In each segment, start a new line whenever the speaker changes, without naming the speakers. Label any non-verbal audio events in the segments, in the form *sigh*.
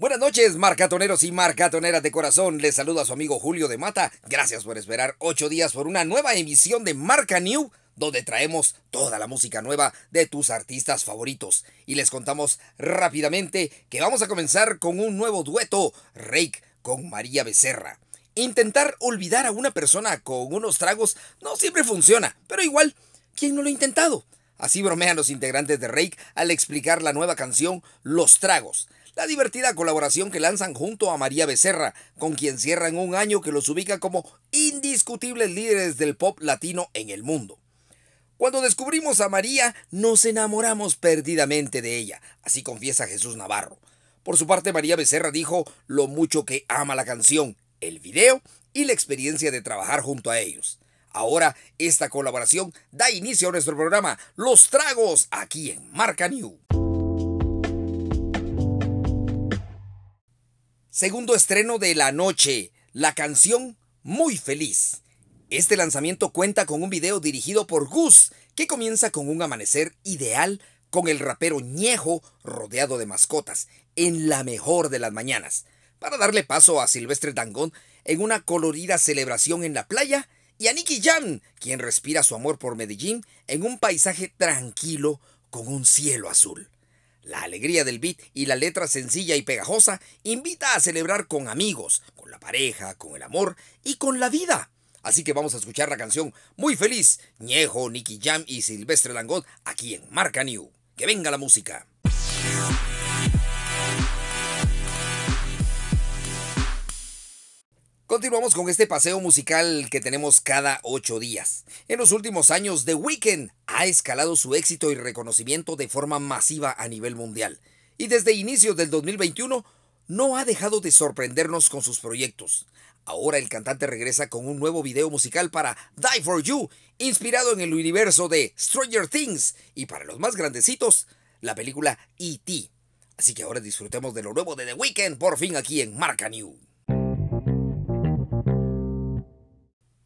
Buenas noches, marcatoneros y marcatoneras de corazón. Les saluda a su amigo Julio de Mata. Gracias por esperar ocho días por una nueva emisión de Marca New, donde traemos toda la música nueva de tus artistas favoritos. Y les contamos rápidamente que vamos a comenzar con un nuevo dueto, Rake con María Becerra. Intentar olvidar a una persona con unos tragos no siempre funciona, pero igual, ¿quién no lo ha intentado? Así bromean los integrantes de Rake al explicar la nueva canción Los Tragos la divertida colaboración que lanzan junto a María Becerra, con quien cierran un año que los ubica como indiscutibles líderes del pop latino en el mundo. Cuando descubrimos a María, nos enamoramos perdidamente de ella, así confiesa Jesús Navarro. Por su parte, María Becerra dijo lo mucho que ama la canción, el video y la experiencia de trabajar junto a ellos. Ahora, esta colaboración da inicio a nuestro programa Los Tragos, aquí en Marca New. Segundo estreno de la noche, la canción Muy Feliz. Este lanzamiento cuenta con un video dirigido por Gus, que comienza con un amanecer ideal con el rapero Ñejo rodeado de mascotas, en la mejor de las mañanas, para darle paso a Silvestre Dangón en una colorida celebración en la playa y a Nicky Jam, quien respira su amor por Medellín en un paisaje tranquilo con un cielo azul. La alegría del beat y la letra sencilla y pegajosa invita a celebrar con amigos, con la pareja, con el amor y con la vida. Así que vamos a escuchar la canción Muy Feliz, Ñejo, Nicky Jam y Silvestre Langot aquí en Marca New. Que venga la música. Continuamos con este paseo musical que tenemos cada ocho días. En los últimos años, The Weeknd ha escalado su éxito y reconocimiento de forma masiva a nivel mundial. Y desde inicios del 2021 no ha dejado de sorprendernos con sus proyectos. Ahora el cantante regresa con un nuevo video musical para Die for You, inspirado en el universo de Stranger Things y para los más grandecitos, la película E.T. Así que ahora disfrutemos de lo nuevo de The Weeknd por fin aquí en Marca New.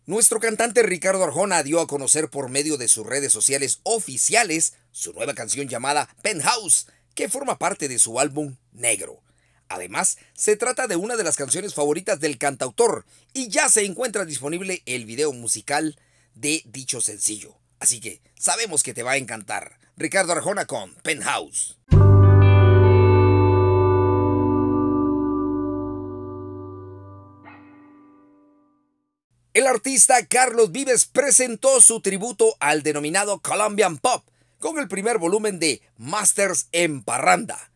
Nuestro cantante Ricardo Arjona dio a conocer por medio de sus redes sociales oficiales su nueva canción llamada Penthouse, que forma parte de su álbum Negro. Además, se trata de una de las canciones favoritas del cantautor y ya se encuentra disponible el video musical de dicho sencillo. Así que sabemos que te va a encantar. Ricardo Arjona con Penthouse. El artista Carlos Vives presentó su tributo al denominado Colombian Pop con el primer volumen de Masters en Parranda.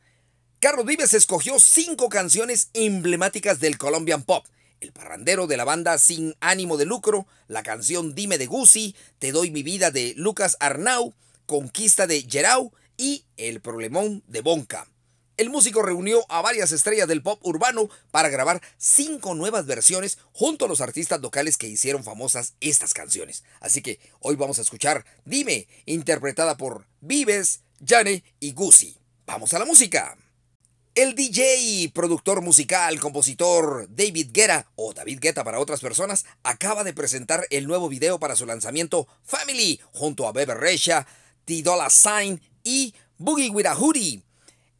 Carlos Vives escogió cinco canciones emblemáticas del Colombian Pop. El parrandero de la banda Sin ánimo de lucro, la canción Dime de Guzzi, Te doy mi vida de Lucas Arnau, Conquista de Gerau y El problemón de Bonca el músico reunió a varias estrellas del pop urbano para grabar cinco nuevas versiones junto a los artistas locales que hicieron famosas estas canciones. Así que hoy vamos a escuchar Dime, interpretada por Vives, Jane y Guzzi. ¡Vamos a la música! El DJ, productor musical, compositor David Guetta, o David Guetta para otras personas, acaba de presentar el nuevo video para su lanzamiento Family junto a Bebe Resha, T Dolla Sign y Boogie With a Hoodie.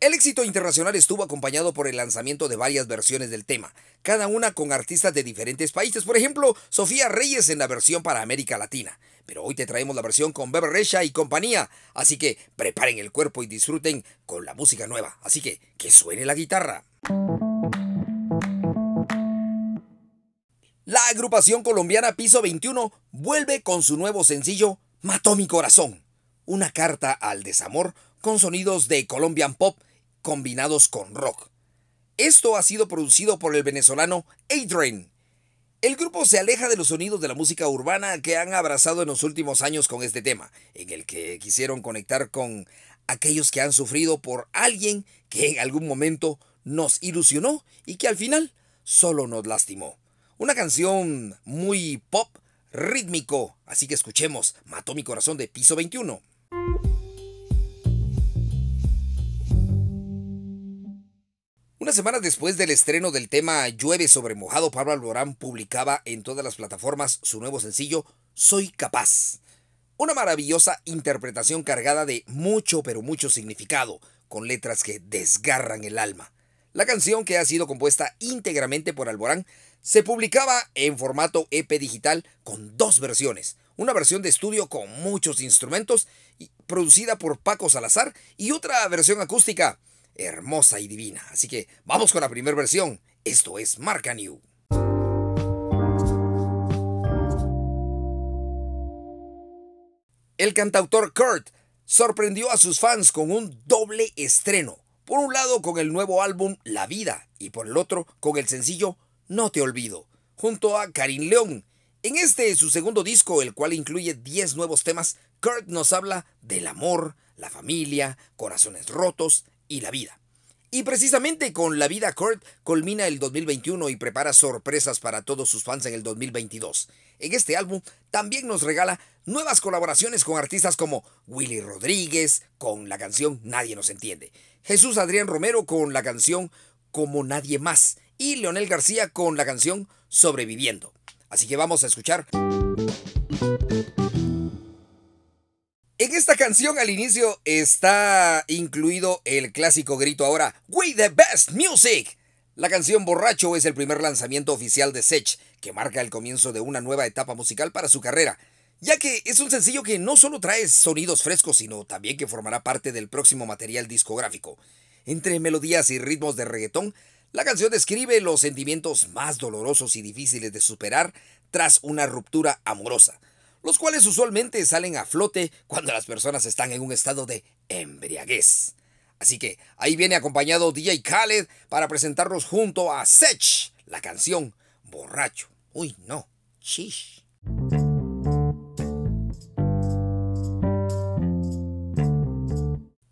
El éxito internacional estuvo acompañado por el lanzamiento de varias versiones del tema, cada una con artistas de diferentes países, por ejemplo, Sofía Reyes en la versión para América Latina. Pero hoy te traemos la versión con Bebe Resha y compañía, así que preparen el cuerpo y disfruten con la música nueva. Así que que suene la guitarra. La agrupación colombiana Piso 21 vuelve con su nuevo sencillo Mató mi corazón, una carta al desamor con sonidos de Colombian Pop combinados con rock. Esto ha sido producido por el venezolano Adrian. El grupo se aleja de los sonidos de la música urbana que han abrazado en los últimos años con este tema, en el que quisieron conectar con aquellos que han sufrido por alguien que en algún momento nos ilusionó y que al final solo nos lastimó. Una canción muy pop, rítmico, así que escuchemos Mató mi corazón de piso 21. Unas semanas después del estreno del tema Llueve sobre mojado, Pablo Alborán publicaba en todas las plataformas su nuevo sencillo Soy capaz. Una maravillosa interpretación cargada de mucho pero mucho significado, con letras que desgarran el alma. La canción, que ha sido compuesta íntegramente por Alborán, se publicaba en formato EP digital con dos versiones. Una versión de estudio con muchos instrumentos, producida por Paco Salazar, y otra versión acústica, hermosa y divina. Así que vamos con la primera versión. Esto es Marca New. El cantautor Kurt sorprendió a sus fans con un doble estreno. Por un lado con el nuevo álbum La Vida y por el otro con el sencillo No Te Olvido, junto a Karin León. En este su segundo disco, el cual incluye 10 nuevos temas, Kurt nos habla del amor, la familia, corazones rotos y la vida. Y precisamente con La Vida Kurt culmina el 2021 y prepara sorpresas para todos sus fans en el 2022. En este álbum también nos regala nuevas colaboraciones con artistas como Willy Rodríguez con la canción Nadie nos entiende, Jesús Adrián Romero con la canción Como nadie más y Leonel García con la canción Sobreviviendo. Así que vamos a escuchar. Esta canción al inicio está incluido el clásico grito ahora, We the Best Music. La canción Borracho es el primer lanzamiento oficial de Sech, que marca el comienzo de una nueva etapa musical para su carrera, ya que es un sencillo que no solo trae sonidos frescos, sino también que formará parte del próximo material discográfico. Entre melodías y ritmos de reggaetón, la canción describe los sentimientos más dolorosos y difíciles de superar tras una ruptura amorosa los cuales usualmente salen a flote cuando las personas están en un estado de embriaguez. Así que ahí viene acompañado DJ Khaled para presentarnos junto a Sech la canción Borracho. Uy, no, shish.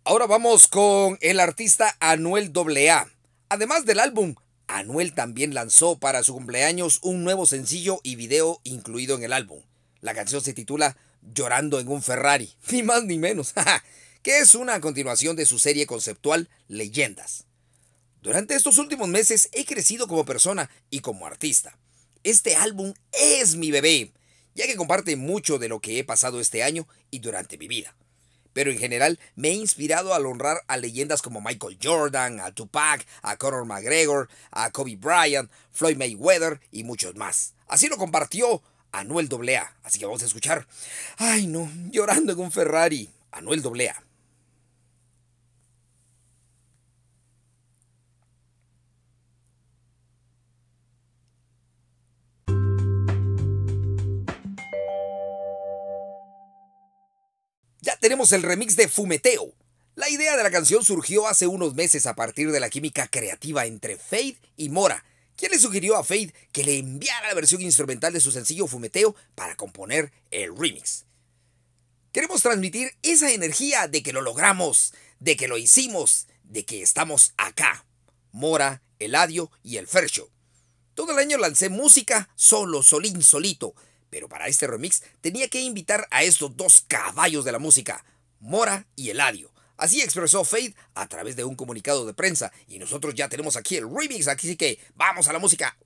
Ahora vamos con el artista Anuel AA. Además del álbum, Anuel también lanzó para su cumpleaños un nuevo sencillo y video incluido en el álbum. La canción se titula Llorando en un Ferrari, *laughs* ni más ni menos, *laughs* que es una continuación de su serie conceptual Leyendas. Durante estos últimos meses he crecido como persona y como artista. Este álbum es mi bebé, ya que comparte mucho de lo que he pasado este año y durante mi vida. Pero en general me he inspirado al honrar a leyendas como Michael Jordan, a Tupac, a Conor McGregor, a Kobe Bryant, Floyd Mayweather y muchos más. Así lo compartió Anuel AA. Así que vamos a escuchar. Ay, no, llorando un Ferrari. Anuel AA. Ya tenemos el remix de Fumeteo. La idea de la canción surgió hace unos meses a partir de la química creativa entre Fade y Mora, ¿Quién le sugirió a Fade que le enviara la versión instrumental de su sencillo Fumeteo para componer el remix. Queremos transmitir esa energía de que lo logramos, de que lo hicimos, de que estamos acá. Mora, Eladio y el Fercho. Todo el año lancé música solo, solín, solito, pero para este remix tenía que invitar a estos dos caballos de la música, Mora y Eladio, Así expresó Fade a través de un comunicado de prensa. Y nosotros ya tenemos aquí el remix, así que vamos a la música.